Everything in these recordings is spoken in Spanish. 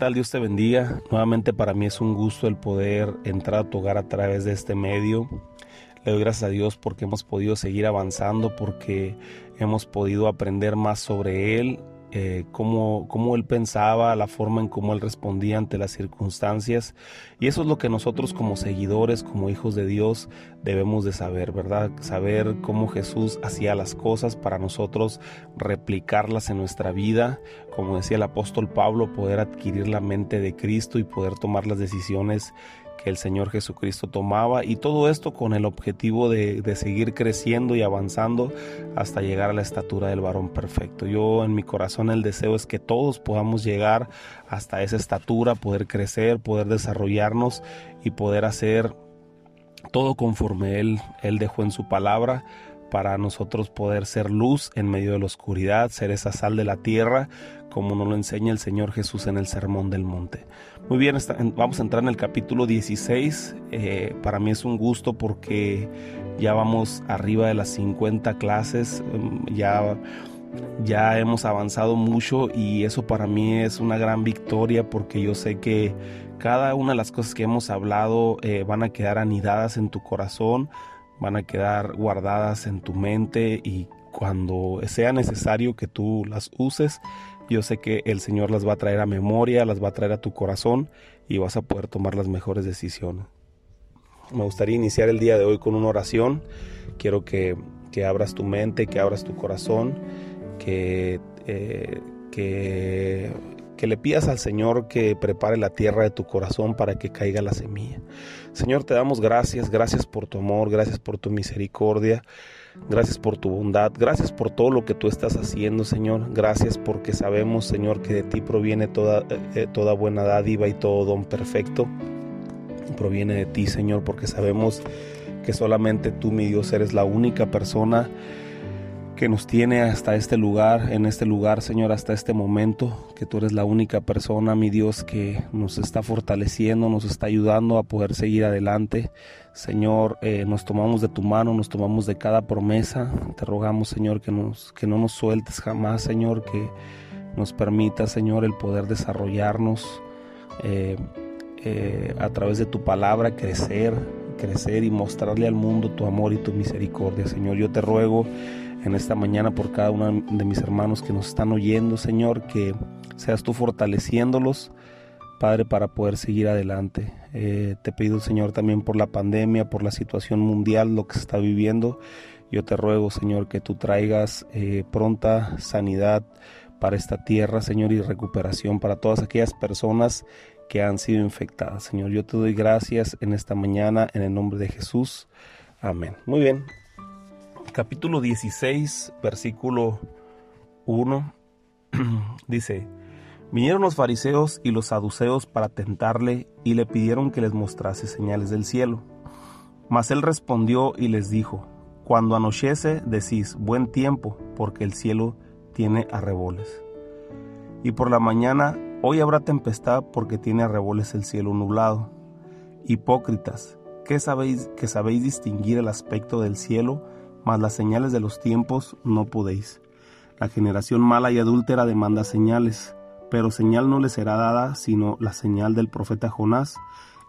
tal? Dios te bendiga. Nuevamente para mí es un gusto el poder entrar a tu hogar a través de este medio. Le doy gracias a Dios porque hemos podido seguir avanzando, porque hemos podido aprender más sobre Él, eh, cómo, cómo, él pensaba, la forma en cómo él respondía ante las circunstancias. Y eso es lo que nosotros como seguidores, como hijos de Dios, debemos de saber, ¿verdad? Saber cómo Jesús hacía las cosas para nosotros replicarlas en nuestra vida. Como decía el apóstol Pablo, poder adquirir la mente de Cristo y poder tomar las decisiones que el Señor Jesucristo tomaba y todo esto con el objetivo de, seguir creciendo y avanzando hasta llegar a la estatura del varón perfecto. Yo en mi corazón el deseo es que todos podamos llegar hasta esa estatura, poder crecer, poder desarrollarnos y poder hacer todo conforme Él, Él dejó en su palabra para nosotros poder ser luz en medio de la oscuridad, ser esa sal de la tierra, como nos lo enseña el Señor Jesús en el Sermón del Monte. Muy bien, vamos a entrar en el capítulo 16. Eh, para mí es un gusto porque ya vamos arriba de las 50 clases, mm, ya, ya hemos avanzado mucho y eso para mí es una gran victoria porque yo sé que cada una de las cosas que hemos hablado eh, van a quedar anidadas en tu corazón, van a quedar guardadas en tu mente y cuando sea necesario que tú las uses, yo sé que el Señor las va a traer a memoria, las va a traer a tu corazón y vas a poder tomar las mejores decisiones. Me gustaría iniciar el día de hoy con una oración. Quiero que, abras tu mente, que abras tu corazón, que, eh, que, que le pidas al Señor que prepare la tierra de tu corazón para que caiga la semilla. Señor, te damos gracias, gracias por tu amor, gracias por tu misericordia, gracias por tu bondad, gracias por todo lo que tú estás haciendo, Señor. Gracias porque sabemos, Señor, que de ti proviene toda, eh, toda buena dádiva y todo don perfecto. Proviene de ti, Señor, porque sabemos que solamente tú, mi Dios, eres la única persona que nos tiene hasta este lugar, en este lugar, Señor, hasta este momento, que tú eres la única persona, mi Dios, que nos está fortaleciendo, nos está ayudando a poder seguir adelante. Señor, eh, nos tomamos de tu mano, nos tomamos de cada promesa. Te rogamos, Señor, que, nos, que no nos sueltes jamás, Señor, que nos permita, Señor, el poder desarrollarnos eh, eh, a través de tu palabra, crecer, crecer y mostrarle al mundo tu amor y tu misericordia. Señor, yo te ruego en esta mañana por cada uno de mis hermanos que nos están oyendo, Señor, que seas tú fortaleciéndolos, Padre, para poder seguir adelante. Eh, te pido, Señor, también por la pandemia, por la situación mundial, lo que se está viviendo. Yo te ruego, Señor, que tú traigas eh, pronta sanidad para esta tierra, Señor, y recuperación para todas aquellas personas que han sido infectadas. Señor, yo te doy gracias en esta mañana, en el nombre de Jesús. Amén. Muy bien, capítulo 16, versículo 1, dice, vinieron los fariseos y los saduceos para tentarle y le pidieron que les mostrase señales del cielo. Mas él respondió y les dijo, cuando anochece decís buen tiempo, porque el cielo tiene arreboles. Y por la mañana, hoy habrá tempestad porque tiene arreboles el cielo nublado. Hipócritas, ¿qué sabéis que sabéis distinguir el aspecto del cielo? Mas las señales de los tiempos no podéis. La generación mala y adúltera demanda señales, pero señal no le será dada sino la señal del profeta Jonás,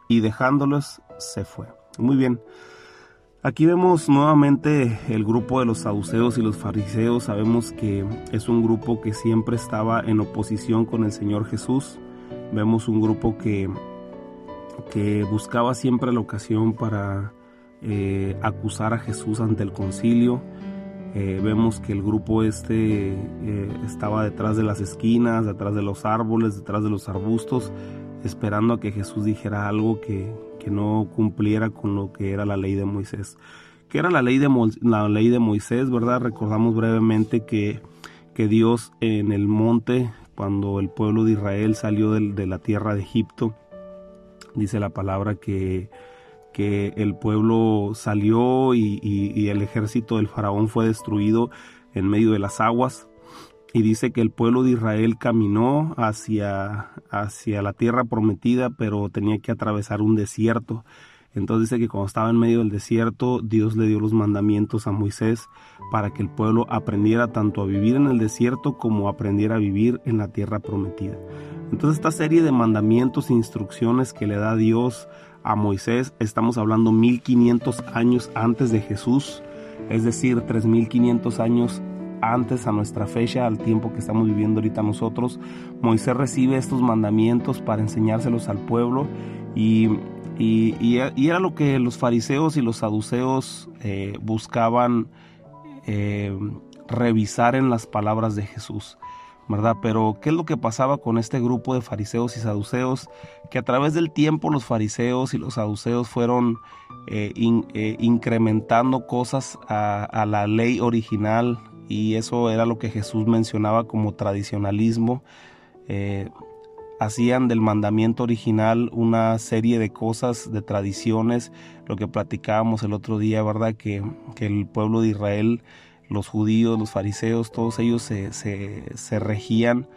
y dejándolos se fue. Muy bien. Aquí vemos nuevamente el grupo de los saduceos y los fariseos. Sabemos que es un grupo que siempre estaba en oposición con el Señor Jesús. Vemos un grupo que, que buscaba siempre la ocasión para eh, acusar a Jesús ante el concilio. Eh, vemos que el grupo este eh, estaba detrás de las esquinas, detrás de los árboles, detrás de los arbustos, esperando a que Jesús dijera algo que, que no cumpliera con lo que era la ley de Moisés. ¿Qué era la ley de, la ley de Moisés? ¿Verdad? Recordamos brevemente que, que Dios en el monte, cuando el pueblo de Israel salió de la tierra de Egipto, dice la palabra que que el pueblo salió y, el ejército del faraón fue destruido en medio de las aguas. Y dice que el pueblo de Israel caminó hacia, hacia la tierra prometida, pero tenía que atravesar un desierto. Entonces dice que cuando estaba en medio del desierto, Dios le dio los mandamientos a Moisés para que el pueblo aprendiera tanto a vivir en el desierto como aprendiera a vivir en la tierra prometida. Entonces esta serie de mandamientos e instrucciones que le da Dios a Moisés, estamos hablando 1500 años antes de Jesús, es decir, 3500 años antes a nuestra fecha, al tiempo que estamos viviendo ahorita nosotros, Moisés recibe estos mandamientos para enseñárselos al pueblo y, y, era lo que los fariseos y los saduceos eh, buscaban eh, revisar en las palabras de Jesús. ¿Verdad? Pero ¿qué es lo que pasaba con este grupo de fariseos y saduceos? Que a través del tiempo los fariseos y los saduceos fueron eh, incrementando cosas a, la ley original y eso era lo que Jesús mencionaba como tradicionalismo. Eh, hacían del mandamiento original una serie de cosas, de tradiciones, lo que platicábamos el otro día, ¿verdad? Que, el pueblo de Israel, los judíos, los fariseos, todos ellos se, se, regían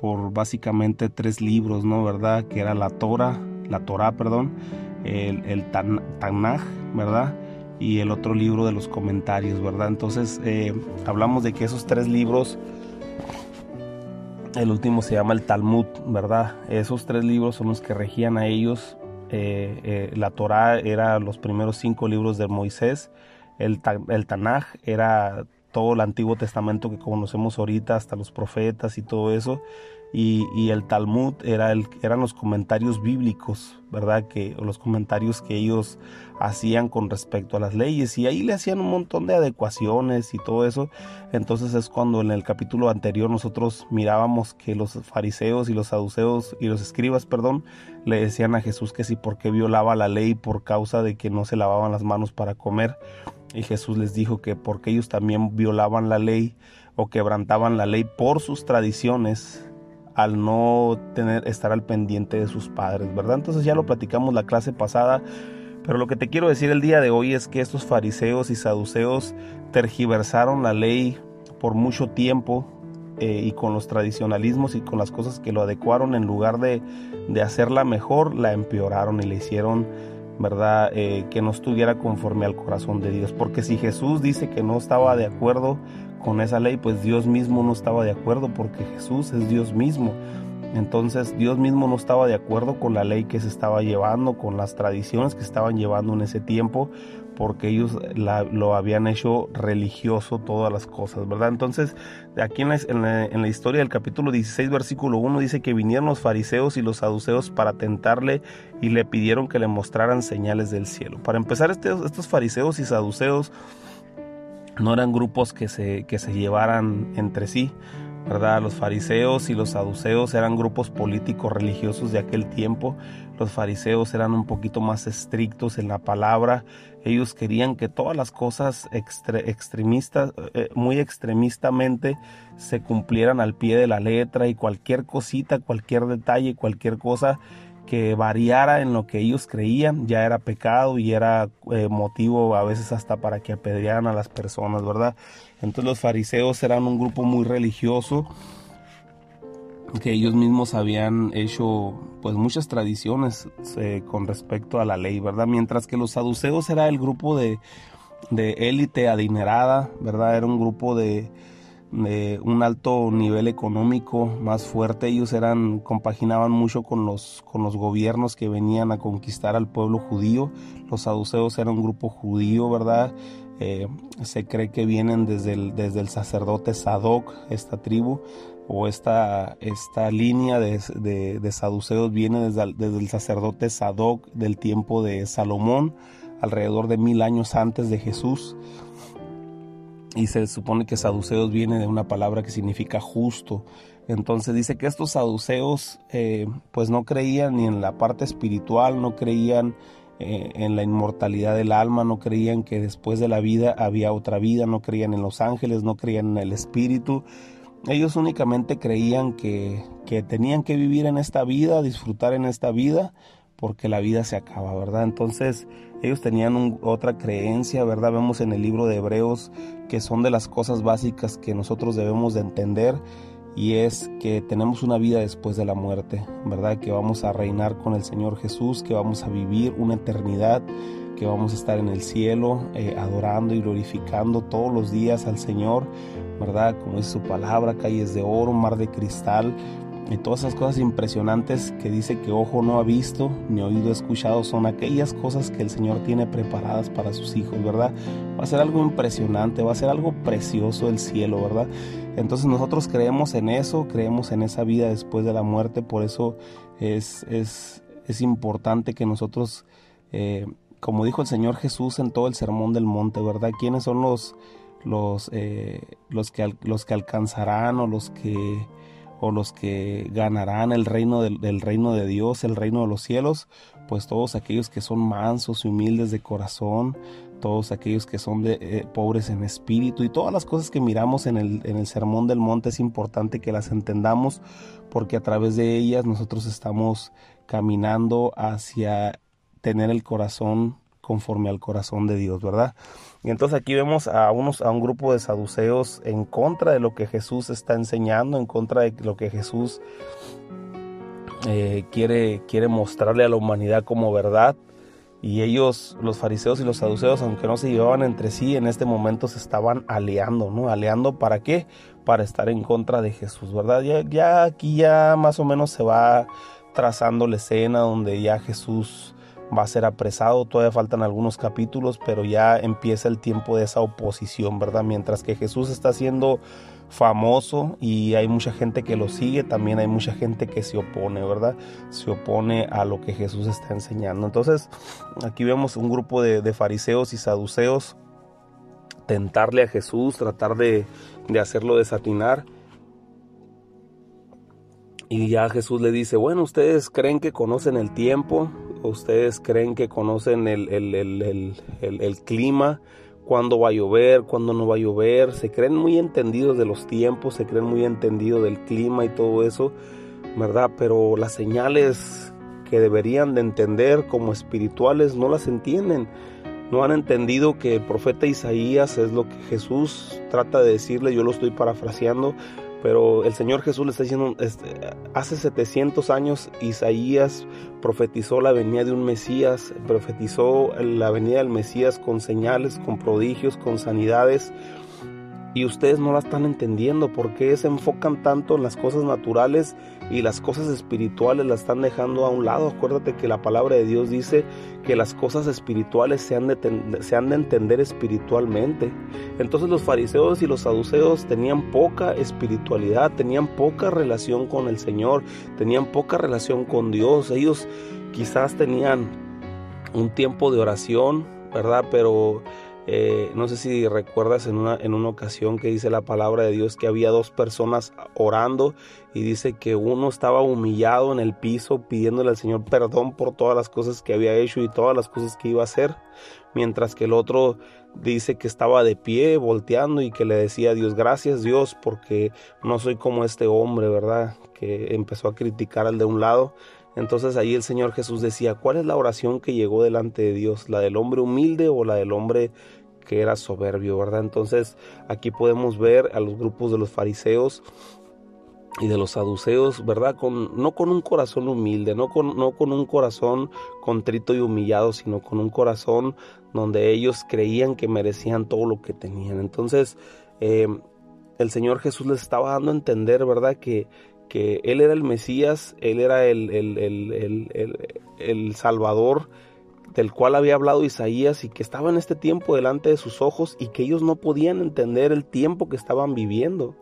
por básicamente tres libros, ¿no? ¿Verdad? Que era la Torah, la Torah, perdón, el, el Tanaj, ¿verdad? y el otro libro de los comentarios, ¿verdad? Entonces eh, hablamos de que esos tres libros, el último se llama el Talmud, ¿verdad? Esos tres libros son los que regían a ellos. Eh, eh, la Torah era los primeros cinco libros de Moisés, el, el Tanaj era todo el Antiguo Testamento que conocemos ahorita, hasta los profetas y todo eso, y, el Talmud era eran los comentarios bíblicos, ¿verdad? Que, los comentarios que ellos hacían con respecto a las leyes y ahí le hacían un montón de adecuaciones y todo eso. Entonces es cuando en el capítulo anterior nosotros mirábamos que los fariseos y los saduceos y los escribas, perdón, le decían a Jesús que si por qué violaba la ley por causa de que no se lavaban las manos para comer. Y Jesús les dijo que porque ellos también violaban la ley o quebrantaban la ley por sus tradiciones, al no tener, estar al pendiente de sus padres, ¿verdad? Entonces ya lo platicamos la clase pasada, pero lo que te quiero decir el día de hoy es que estos fariseos y saduceos tergiversaron la ley por mucho tiempo eh, y con los tradicionalismos y con las cosas que lo adecuaron, en lugar de, de hacerla mejor, la empeoraron y le hicieron, ¿verdad? Eh, que no estuviera conforme al corazón de Dios. Porque si Jesús dice que no estaba de acuerdo con esa ley, pues Dios mismo no estaba de acuerdo porque Jesús es Dios mismo. Entonces Dios mismo no estaba de acuerdo con la ley que se estaba llevando, con las tradiciones que estaban llevando en ese tiempo, porque ellos lo habían hecho religioso todas las cosas, ¿verdad? Entonces, aquí en la, historia del capítulo 16, versículo 1, dice que vinieron los fariseos y los saduceos para tentarle y le pidieron que le mostraran señales del cielo. Para empezar, estos, estos fariseos y saduceos no eran grupos que se, que se llevaran entre sí, ¿verdad? Los fariseos y los saduceos eran grupos políticos religiosos de aquel tiempo. Los fariseos eran un poquito más estrictos en la palabra. Ellos querían que todas las cosas extremistas, eh, muy extremistamente, se cumplieran al pie de la letra y cualquier cosita, cualquier detalle, cualquier cosa que variara en lo que ellos creían ya era pecado y era eh, motivo a veces hasta para que apedrearan a las personas, ¿verdad? Entonces los fariseos eran un grupo muy religioso que ellos mismos habían hecho pues muchas tradiciones eh, con respecto a la ley, ¿verdad? Mientras que los saduceos era el grupo de, de élite adinerada, ¿verdad? Era un grupo de, de un alto nivel económico más fuerte. Ellos eran, compaginaban mucho con los, con los gobiernos que venían a conquistar al pueblo judío. Los saduceos eran un grupo judío, ¿verdad? Eh, se cree que vienen desde el, desde el sacerdote Sadoc, esta tribu, o esta, esta línea de, de, saduceos viene desde, desde el sacerdote Sadoc del tiempo de Salomón, alrededor de mil años antes de Jesús y se supone que saduceos viene de una palabra que significa justo. Entonces dice que estos saduceos eh, pues no creían ni en la parte espiritual, no creían eh, en la inmortalidad del alma, no creían que después de la vida había otra vida, no creían en los ángeles, no creían en el espíritu. Ellos únicamente creían que, que tenían que vivir en esta vida, disfrutar en esta vida, porque la vida se acaba, ¿verdad? Entonces ellos tenían otra creencia, ¿verdad? Vemos en el libro de Hebreos que son de las cosas básicas que nosotros debemos de entender y es que tenemos una vida después de la muerte, ¿verdad? Que vamos a reinar con el Señor Jesús, que vamos a vivir una eternidad, que vamos a estar en el cielo eh, adorando y glorificando todos los días al Señor, ¿verdad? Como dice su palabra, calles de oro, mar de cristal, y todas esas cosas impresionantes que dice que ojo no ha visto ni oído escuchado son aquellas cosas que el Señor tiene preparadas para sus hijos, ¿verdad? Va a ser algo impresionante, va a ser algo precioso el cielo, ¿verdad? Entonces nosotros creemos en eso, creemos en esa vida después de la muerte, por eso es, es, es importante que nosotros, eh, como dijo el Señor Jesús en todo el Sermón del Monte, ¿verdad? ¿Quiénes son los, los, eh, los, que, los que alcanzarán o los que o los que ganarán el reino del, reino de Dios, el reino de los cielos, pues todos aquellos que son mansos y humildes de corazón, todos aquellos que son eh, pobres en espíritu y todas las cosas que miramos en el, en el Sermón del Monte es importante que las entendamos porque a través de ellas nosotros estamos caminando hacia tener el corazón conforme al corazón de Dios, ¿verdad? Y entonces aquí vemos a, unos, a un grupo de saduceos en contra de lo que Jesús está enseñando, en contra de lo que Jesús eh, quiere, quiere mostrarle a la humanidad como verdad. Y ellos, los fariseos y los saduceos, aunque no se llevaban entre sí, en este momento se estaban aliando, ¿no? Aliando para qué? Para estar en contra de Jesús, ¿verdad? Ya, ya aquí ya más o menos se va trazando la escena donde ya Jesús va a ser apresado, todavía faltan algunos capítulos, pero ya empieza el tiempo de esa oposición, ¿verdad? Mientras que Jesús está siendo famoso y hay mucha gente que lo sigue, también hay mucha gente que se opone, ¿verdad? Se opone a lo que Jesús está enseñando. Entonces, aquí vemos un grupo de, fariseos y saduceos tentarle a Jesús, tratar de, de hacerlo desatinar. Y ya Jesús le dice, bueno, ustedes creen que conocen el tiempo, ustedes creen que conocen el, el, clima, cuándo va a llover, cuándo no va a llover, se creen muy entendidos de los tiempos, se creen muy entendidos del clima y todo eso, ¿verdad? Pero las señales que deberían de entender como espirituales no las entienden. No han entendido que el profeta Isaías es lo que Jesús trata de decirle, yo lo estoy parafraseando, pero el Señor Jesús le está diciendo, este, hace 700 años Isaías profetizó la venida de un Mesías, profetizó la venida del Mesías con señales, con prodigios, con sanidades y ustedes no la están entendiendo. porque se enfocan tanto en las cosas naturales y las cosas espirituales las están dejando a un lado? Acuérdate que la palabra de Dios dice que las cosas espirituales se han de, se han de entender espiritualmente. Entonces los fariseos y los saduceos tenían poca espiritualidad, tenían poca relación con el Señor, tenían poca relación con Dios. Ellos quizás tenían un tiempo de oración, ¿verdad? Pero eh, no sé si recuerdas en una, en una ocasión que dice la palabra de Dios que había dos personas orando y dice que uno estaba humillado en el piso pidiéndole al Señor perdón por todas las cosas que había hecho y todas las cosas que iba a hacer, mientras que el otro dice que estaba de pie volteando y que le decía a Dios gracias Dios porque no soy como este hombre, ¿verdad? Que empezó a criticar al de un lado entonces ahí el Señor Jesús decía, ¿cuál es la oración que llegó delante de Dios? ¿La del hombre humilde o la del hombre que era soberbio, verdad? Entonces aquí podemos ver a los grupos de los fariseos y de los saduceos, ¿verdad? Con, no con un corazón humilde, no con, no con un corazón contrito y humillado, sino con un corazón donde ellos creían que merecían todo lo que tenían. Entonces, eh, el Señor Jesús les estaba dando a entender, ¿verdad? Que, que Él era el Mesías, Él era el, el, Salvador del cual había hablado Isaías y que estaba en este tiempo delante de sus ojos y que ellos no podían entender el tiempo que estaban viviendo.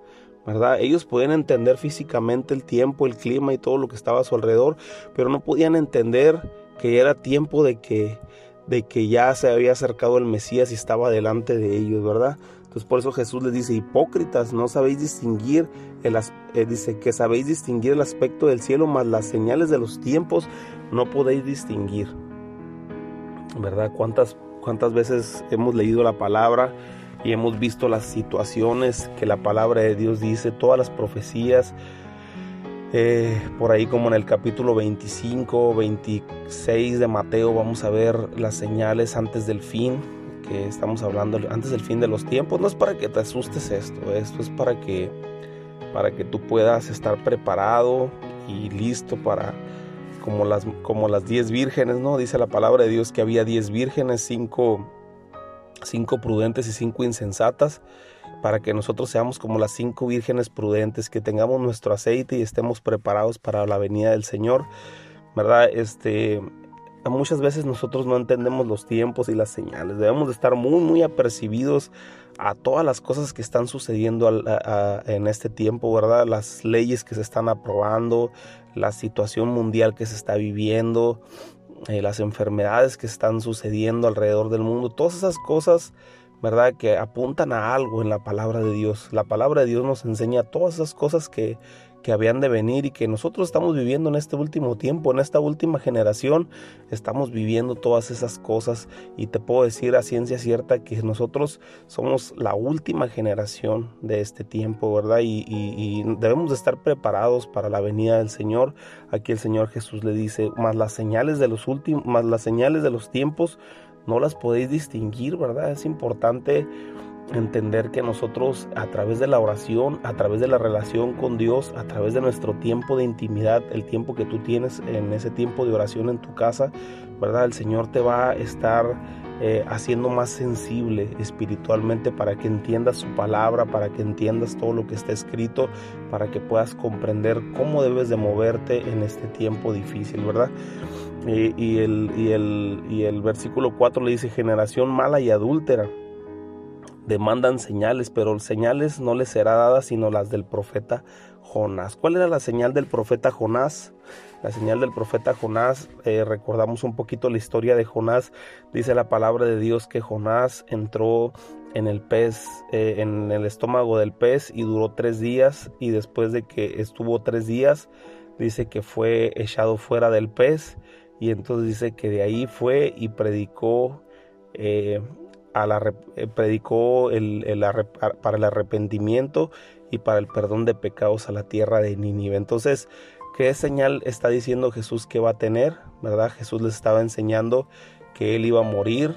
¿verdad? Ellos podían entender físicamente el tiempo, el clima y todo lo que estaba a su alrededor, pero no podían entender que era tiempo de que, de que ya se había acercado el Mesías y estaba delante de ellos, ¿verdad? Entonces por eso Jesús les dice, hipócritas, no sabéis distinguir, el, eh, dice que sabéis distinguir el aspecto del cielo, mas las señales de los tiempos no podéis distinguir. ¿Verdad? ¿Cuántas, cuántas veces hemos leído la palabra y hemos visto las situaciones que la palabra de Dios dice, todas las profecías? Eh, por ahí como en el capítulo 25, 26 de Mateo vamos a ver las señales antes del fin, estamos hablando antes del fin de los tiempos, no es para que te asustes esto, esto es para que para que tú puedas estar preparado y listo para como las como las diez vírgenes, ¿no? Dice la palabra de Dios que había diez vírgenes, cinco, cinco prudentes y cinco insensatas, para que nosotros seamos como las cinco vírgenes prudentes, que tengamos nuestro aceite y estemos preparados para la venida del Señor, ¿verdad? Este, muchas veces nosotros no entendemos los tiempos y las señales. Debemos de estar muy, muy apercibidos a todas las cosas que están sucediendo en este tiempo, ¿verdad? Las leyes que se están aprobando, la situación mundial que se está viviendo, eh, las enfermedades que están sucediendo alrededor del mundo, todas esas cosas, ¿verdad? Que apuntan a algo en la palabra de Dios. La palabra de Dios nos enseña todas esas cosas que, que habían de venir y que nosotros estamos viviendo en este último tiempo, en esta última generación, estamos viviendo todas esas cosas y te puedo decir a ciencia cierta que nosotros somos la última generación de este tiempo, ¿verdad? Y, debemos de estar preparados para la venida del Señor. Aquí el Señor Jesús le dice, más las señales de los últimos, más las señales de los tiempos, no las podéis distinguir, ¿verdad? Es importante entender que nosotros a través de la oración, a través de la relación con Dios, a través de nuestro tiempo de intimidad, el tiempo que tú tienes en ese tiempo de oración en tu casa, ¿verdad? El Señor te va a estar eh, haciendo más sensible espiritualmente para que entiendas su palabra, para que entiendas todo lo que está escrito, para que puedas comprender cómo debes de moverte en este tiempo difícil, ¿verdad? y, el, y, el, y el versículo 4 le dice generación mala y adúltera demandan señales, pero señales no les será dada sino las del profeta Jonás. ¿Cuál era la señal del profeta Jonás? La señal del profeta Jonás, eh, recordamos un poquito la historia de Jonás, dice la palabra de Dios que Jonás entró en el pez, eh, en el estómago del pez y duró tres días y después de que estuvo tres días, dice que fue echado fuera del pez y entonces dice que de ahí fue y predicó eh, eh, predicó el, para el arrepentimiento y para el perdón de pecados a la tierra de Nínive. Entonces, ¿qué señal está diciendo Jesús que va a tener? ¿Verdad? Jesús les estaba enseñando que él iba a morir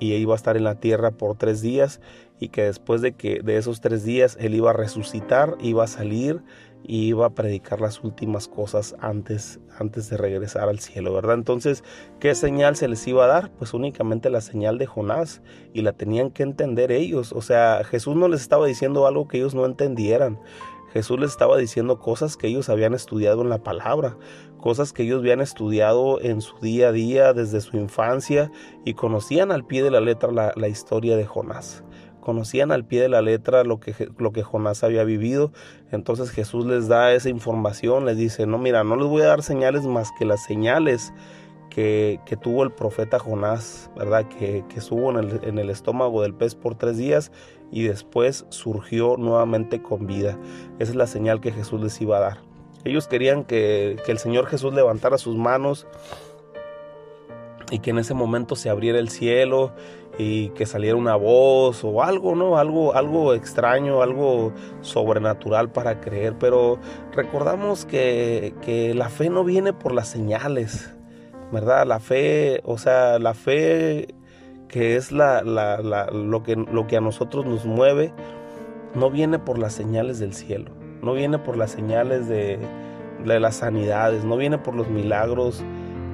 y iba a estar en la tierra por tres días y que después de que de esos tres días él iba a resucitar, iba a salir y iba a predicar las últimas cosas antes, antes de regresar al cielo, ¿verdad? Entonces, ¿qué señal se les iba a dar? Pues únicamente la señal de Jonás y la tenían que entender ellos. O sea, Jesús no les estaba diciendo algo que ellos no entendieran. Jesús les estaba diciendo cosas que ellos habían estudiado en la palabra, cosas que ellos habían estudiado en su día a día desde su infancia y conocían al pie de la letra la, la historia de Jonás conocían al pie de la letra lo que, lo que Jonás había vivido. Entonces Jesús les da esa información, les dice, no, mira, no les voy a dar señales más que las señales que, que tuvo el profeta Jonás, ¿verdad? Que, que estuvo en el, en el estómago del pez por tres días y después surgió nuevamente con vida. Esa es la señal que Jesús les iba a dar. Ellos querían que, que el Señor Jesús levantara sus manos y que en ese momento se abriera el cielo y que saliera una voz o algo, ¿no? Algo, algo extraño, algo sobrenatural para creer. Pero recordamos que, que la fe no viene por las señales, ¿verdad? La fe, o sea, la fe que es la, la, lo, que, lo que a nosotros nos mueve, no viene por las señales del cielo, no viene por las señales de, de las sanidades, no viene por los milagros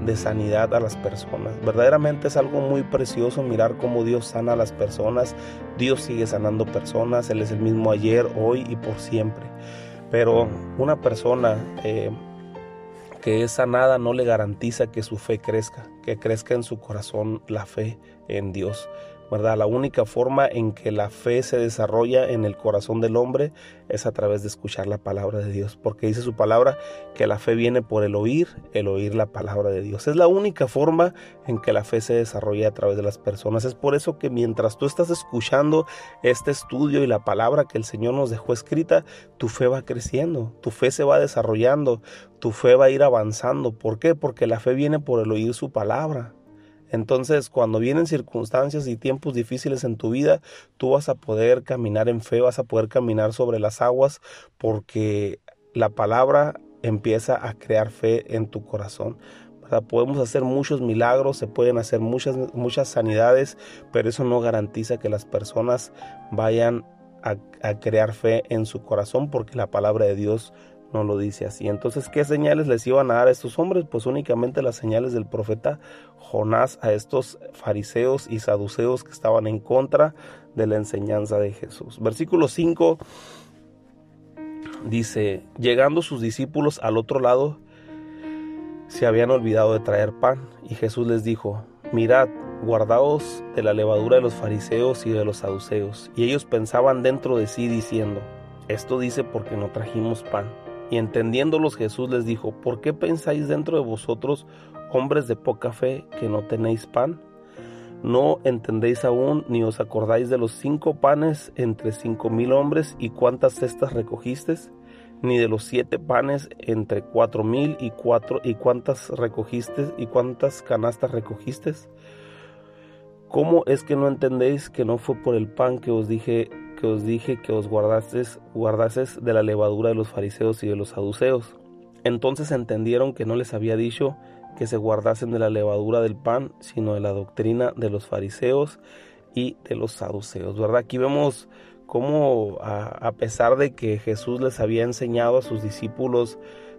de sanidad a las personas. Verdaderamente es algo muy precioso mirar cómo Dios sana a las personas. Dios sigue sanando personas. Él es el mismo ayer, hoy y por siempre. Pero una persona eh, que es sanada no le garantiza que su fe crezca, que crezca en su corazón la fe en Dios. ¿Verdad? La única forma en que la fe se desarrolla en el corazón del hombre es a través de escuchar la palabra de Dios, porque dice su palabra que la fe viene por el oír, el oír la palabra de Dios. Es la única forma en que la fe se desarrolla a través de las personas. Es por eso que mientras tú estás escuchando este estudio y la palabra que el Señor nos dejó escrita, tu fe va creciendo, tu fe se va desarrollando, tu fe va a ir avanzando. ¿Por qué? Porque la fe viene por el oír su palabra. Entonces, cuando vienen circunstancias y tiempos difíciles en tu vida, tú vas a poder caminar en fe, vas a poder caminar sobre las aguas, porque la palabra empieza a crear fe en tu corazón. Podemos hacer muchos milagros, se pueden hacer muchas, muchas sanidades, pero eso no garantiza que las personas vayan a, crear fe en su corazón porque la palabra de Dios no lo dice así. Entonces, ¿qué señales les iban a dar a estos hombres? Pues únicamente las señales del profeta Jonás a estos fariseos y saduceos que estaban en contra de la enseñanza de Jesús. Versículo 5 dice, llegando sus discípulos al otro lado, se habían olvidado de traer pan, y Jesús les dijo, mirad, guardaos de la levadura de los fariseos y de los saduceos. Y ellos pensaban dentro de sí diciendo, esto dice porque no trajimos pan. Y entendiéndolos Jesús les dijo, ¿por qué pensáis dentro de vosotros, hombres de poca fe, que no tenéis pan? ¿No entendéis aún ni os acordáis de los cinco panes entre cinco mil hombres y cuántas cestas recogisteis? Ni de los siete panes entre cuatro mil y cuatro y cuántas recogiste y cuántas canastas recogisteis? ¿Cómo es que no entendéis que no fue por el pan que os dije que os dije que os guardases, guardases de la levadura de los fariseos y de los saduceos? Entonces entendieron que no les había dicho que se guardasen de la levadura del pan, sino de la doctrina de los fariseos y de los saduceos, ¿verdad? Aquí vemos cómo a, pesar de que Jesús les había enseñado a sus discípulos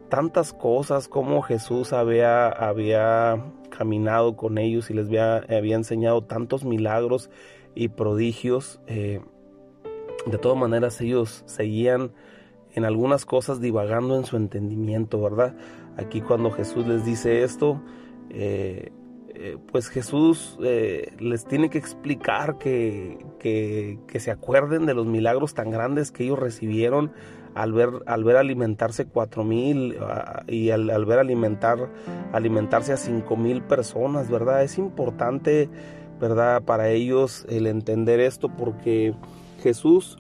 tantas cosas, como Jesús había, había caminado con ellos y les había, había enseñado tantos milagros y prodigios, eh, de todas maneras ellos seguían en algunas cosas divagando en su entendimiento, ¿verdad? Aquí cuando Jesús les dice esto, eh, eh, pues Jesús les tiene que explicar que, que, se acuerden de los milagros tan grandes que ellos recibieron al ver, al ver alimentarse cuatro mil ah, y al, ver alimentar, alimentarse a cinco mil personas, ¿verdad? Es importante, ¿verdad? Para ellos el entender esto porque Jesús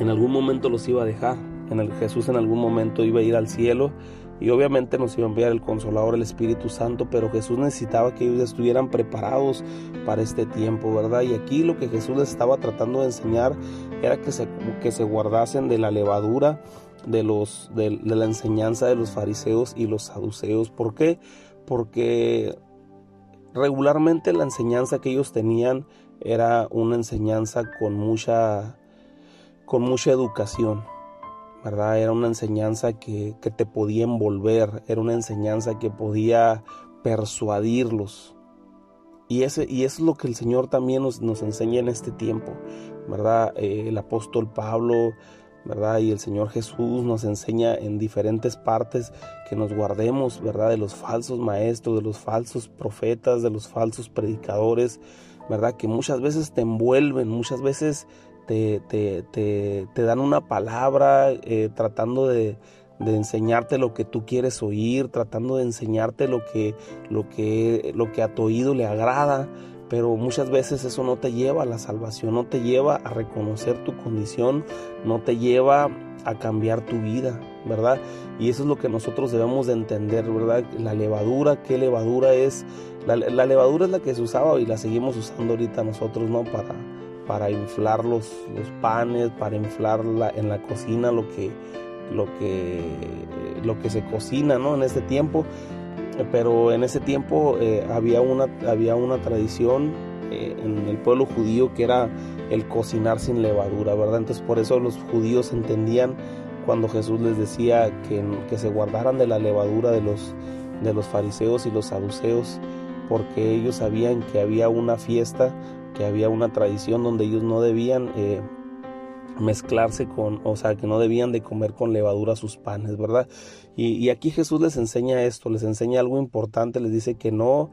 en algún momento los iba a dejar, en el, Jesús en algún momento iba a ir al cielo y obviamente nos iba a enviar el consolador, el Espíritu Santo, pero Jesús necesitaba que ellos estuvieran preparados para este tiempo, ¿verdad? Y aquí lo que Jesús les estaba tratando de enseñar era que se, que se guardasen de la levadura de, los, de, la enseñanza de los fariseos y los saduceos. ¿Por qué? Porque regularmente la enseñanza que ellos tenían era una enseñanza con mucha, con mucha educación ¿verdad? Era una enseñanza que, te podía envolver, era una enseñanza que podía persuadirlos. Y, ese, y eso es lo que el Señor también nos, nos enseña en este tiempo, ¿verdad? Eh, el apóstol Pablo, ¿verdad? Y el Señor Jesús nos enseña en diferentes partes que nos guardemos, ¿verdad? De los falsos maestros, de los falsos profetas, de los falsos predicadores, ¿verdad? Que muchas veces te envuelven, muchas veces te, te, te, dan una palabra eh, tratando de, de, enseñarte lo que tú quieres oír, tratando de enseñarte lo que, lo, que, lo que a tu oído le agrada, pero muchas veces eso no te lleva a la salvación, no te lleva a reconocer tu condición, no te lleva a cambiar tu vida, ¿verdad? Y eso es lo que nosotros debemos de entender, ¿verdad? La levadura, ¿qué levadura es? La, la levadura es la que se usaba y la seguimos usando ahorita nosotros, ¿no? Para, para inflar los, panes, para inflar en la cocina lo que, lo, que, lo que se cocina ¿no? en este tiempo. Pero en ese tiempo eh, había, una, había una tradición eh, en el pueblo judío que era el cocinar sin levadura, ¿verdad? Entonces por eso los judíos entendían cuando Jesús les decía que, que se guardaran de la levadura de los, de los fariseos y los saduceos, porque ellos sabían que había una fiesta que había una tradición donde ellos no debían eh, mezclarse con, o sea, que no debían de comer con levadura sus panes, ¿verdad? Y, aquí Jesús les enseña esto, les enseña algo importante, les dice que no,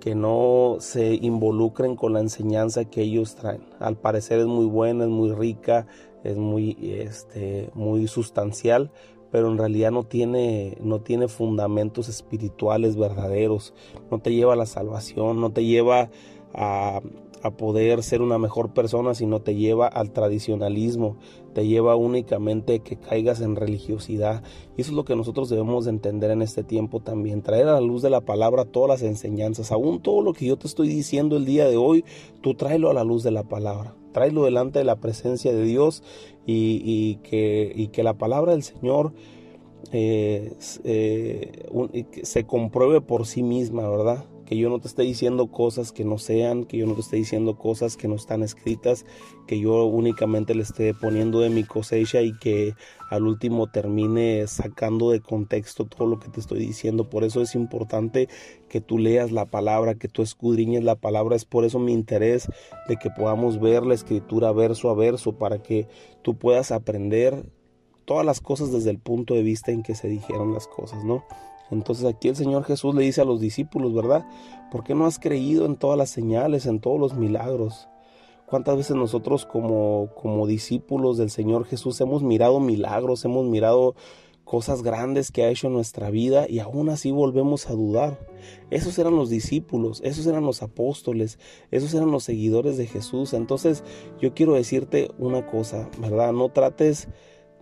que no se involucren con la enseñanza que ellos traen. Al parecer es muy buena, es muy rica, es muy, este, muy sustancial, pero en realidad no tiene, no tiene fundamentos espirituales verdaderos, no te lleva a la salvación, no te lleva a, a poder ser una mejor persona, sino te lleva al tradicionalismo, te lleva únicamente que caigas en religiosidad. Y eso es lo que nosotros debemos de entender en este tiempo también, traer a la luz de la palabra todas las enseñanzas, aún todo lo que yo te estoy diciendo el día de hoy, tú tráelo a la luz de la palabra, tráelo delante de la presencia de Dios y, que, que la palabra del Señor eh, eh, se compruebe por sí misma, ¿verdad? Que yo no te esté diciendo cosas que no sean, que yo no te esté diciendo cosas que no están escritas, que yo únicamente le esté poniendo de mi cosecha y que al último termine sacando de contexto todo lo que te estoy diciendo. Por eso es importante que tú leas la palabra, que tú escudriñes la palabra. Es por eso mi interés de que podamos ver la escritura verso a verso para que tú puedas aprender todas las cosas desde el punto de vista en que se dijeron las cosas, ¿no? Entonces aquí el Señor Jesús le dice a los discípulos, ¿verdad? ¿Por qué no has creído en todas las señales, en todos los milagros? ¿Cuántas veces nosotros como, como discípulos del Señor Jesús hemos mirado milagros, hemos mirado cosas grandes que ha hecho en nuestra vida y aún así volvemos a dudar. Esos eran los discípulos, esos eran los apóstoles, esos eran los seguidores de Jesús. Entonces yo quiero decirte una cosa, ¿verdad? No trates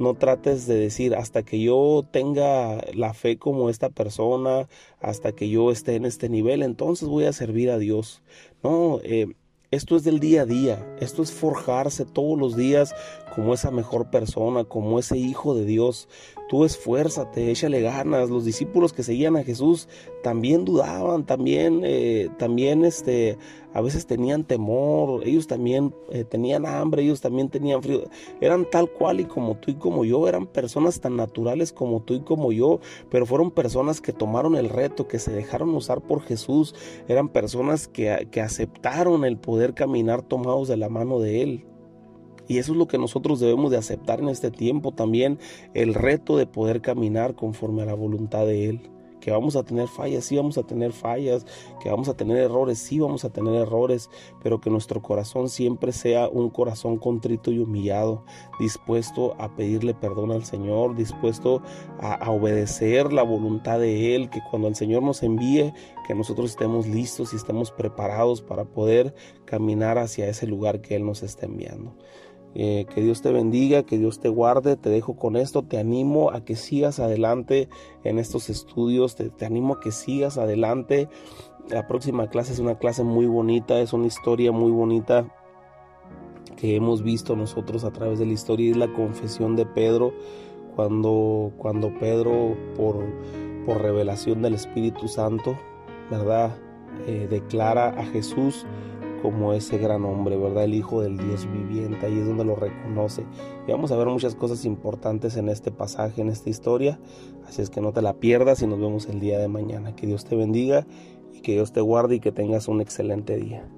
no trates de decir hasta que yo tenga la fe como esta persona, hasta que yo esté en este nivel, entonces voy a servir a Dios. No, eh, esto es del día a día, esto es forjarse todos los días como esa mejor persona, como ese hijo de Dios. Tú esfuérzate, échale ganas. Los discípulos que seguían a Jesús también dudaban, también, eh, también este, a veces tenían temor, ellos también eh, tenían hambre, ellos también tenían frío. Eran tal cual y como tú y como yo, eran personas tan naturales como tú y como yo, pero fueron personas que tomaron el reto, que se dejaron usar por Jesús, eran personas que, que aceptaron el poder caminar tomados de la mano de Él. Y eso es lo que nosotros debemos de aceptar en este tiempo también, el reto de poder caminar conforme a la voluntad de Él. Que vamos a tener fallas, sí vamos a tener fallas, que vamos a tener errores, sí vamos a tener errores, pero que nuestro corazón siempre sea un corazón contrito y humillado, dispuesto a pedirle perdón al Señor, dispuesto a, obedecer la voluntad de Él, que cuando el Señor nos envíe, que nosotros estemos listos y estemos preparados para poder caminar hacia ese lugar que Él nos está enviando. Eh, que Dios te bendiga, que Dios te guarde. Te dejo con esto. Te animo a que sigas adelante en estos estudios. Te, animo a que sigas adelante. La próxima clase es una clase muy bonita. Es una historia muy bonita que hemos visto nosotros a través de la historia. Es la confesión de Pedro. Cuando, cuando Pedro, por, por revelación del Espíritu Santo, ¿verdad? Eh, declara a Jesús como ese gran hombre, ¿verdad? El Hijo del Dios viviente, ahí es donde lo reconoce. Y vamos a ver muchas cosas importantes en este pasaje, en esta historia. Así es que no te la pierdas y nos vemos el día de mañana. Que Dios te bendiga y que Dios te guarde y que tengas un excelente día.